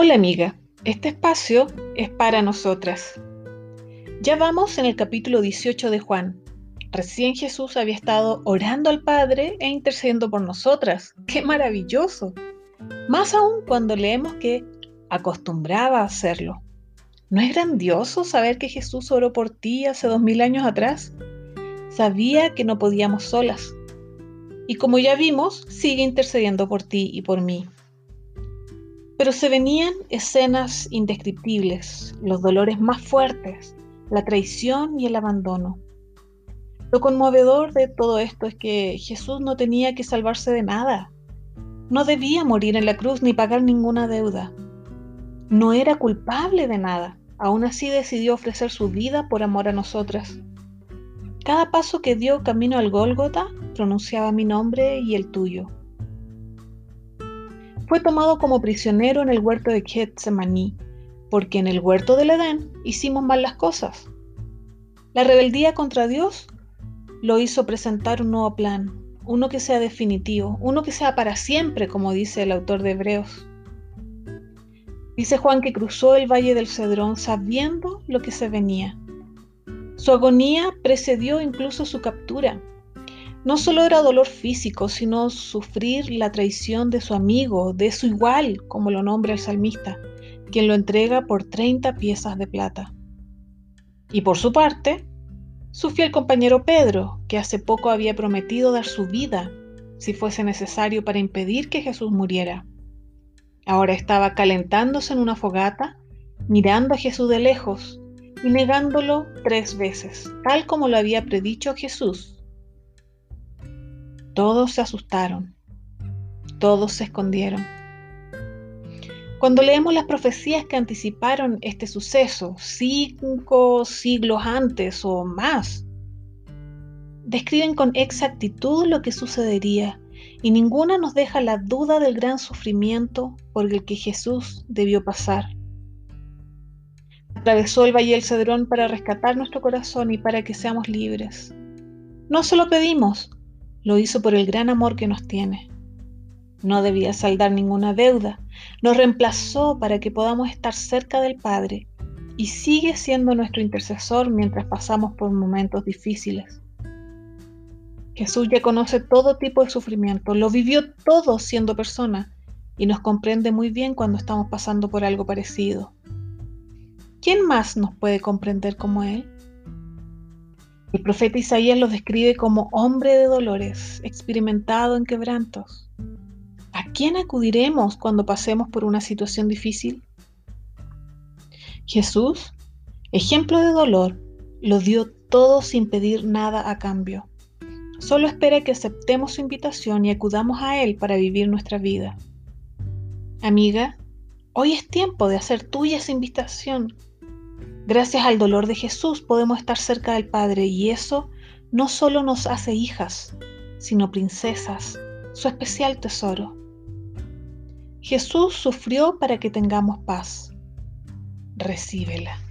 Hola amiga, este espacio es para nosotras. Ya vamos en el capítulo 18 de Juan. Recién Jesús había estado orando al Padre e intercediendo por nosotras. ¡Qué maravilloso! Más aún cuando leemos que acostumbraba a hacerlo. ¿No es grandioso saber que Jesús oró por ti hace dos mil años atrás? Sabía que no podíamos solas. Y como ya vimos, sigue intercediendo por ti y por mí. Pero se venían escenas indescriptibles, los dolores más fuertes, la traición y el abandono. Lo conmovedor de todo esto es que Jesús no tenía que salvarse de nada. No debía morir en la cruz ni pagar ninguna deuda. No era culpable de nada. Aún así decidió ofrecer su vida por amor a nosotras. Cada paso que dio camino al Gólgota pronunciaba mi nombre y el tuyo fue tomado como prisionero en el huerto de Getsemaní, porque en el huerto del Edén hicimos mal las cosas. La rebeldía contra Dios lo hizo presentar un nuevo plan, uno que sea definitivo, uno que sea para siempre, como dice el autor de Hebreos. Dice Juan que cruzó el valle del Cedrón sabiendo lo que se venía. Su agonía precedió incluso su captura. No solo era dolor físico, sino sufrir la traición de su amigo, de su igual, como lo nombra el salmista, quien lo entrega por 30 piezas de plata. Y por su parte, su fiel compañero Pedro, que hace poco había prometido dar su vida si fuese necesario para impedir que Jesús muriera. Ahora estaba calentándose en una fogata, mirando a Jesús de lejos y negándolo tres veces, tal como lo había predicho Jesús todos se asustaron, todos se escondieron. Cuando leemos las profecías que anticiparon este suceso, cinco siglos antes o más, describen con exactitud lo que sucedería y ninguna nos deja la duda del gran sufrimiento por el que Jesús debió pasar. Atravesó el Valle del Cedrón para rescatar nuestro corazón y para que seamos libres. No se lo pedimos, lo hizo por el gran amor que nos tiene. No debía saldar ninguna deuda. Nos reemplazó para que podamos estar cerca del Padre y sigue siendo nuestro intercesor mientras pasamos por momentos difíciles. Jesús ya conoce todo tipo de sufrimiento, lo vivió todo siendo persona y nos comprende muy bien cuando estamos pasando por algo parecido. ¿Quién más nos puede comprender como Él? El profeta Isaías lo describe como hombre de dolores, experimentado en quebrantos. ¿A quién acudiremos cuando pasemos por una situación difícil? Jesús, ejemplo de dolor, lo dio todo sin pedir nada a cambio. Solo espera que aceptemos su invitación y acudamos a Él para vivir nuestra vida. Amiga, hoy es tiempo de hacer tuya esa invitación Gracias al dolor de Jesús podemos estar cerca del Padre y eso no solo nos hace hijas, sino princesas, su especial tesoro. Jesús sufrió para que tengamos paz. Recíbela.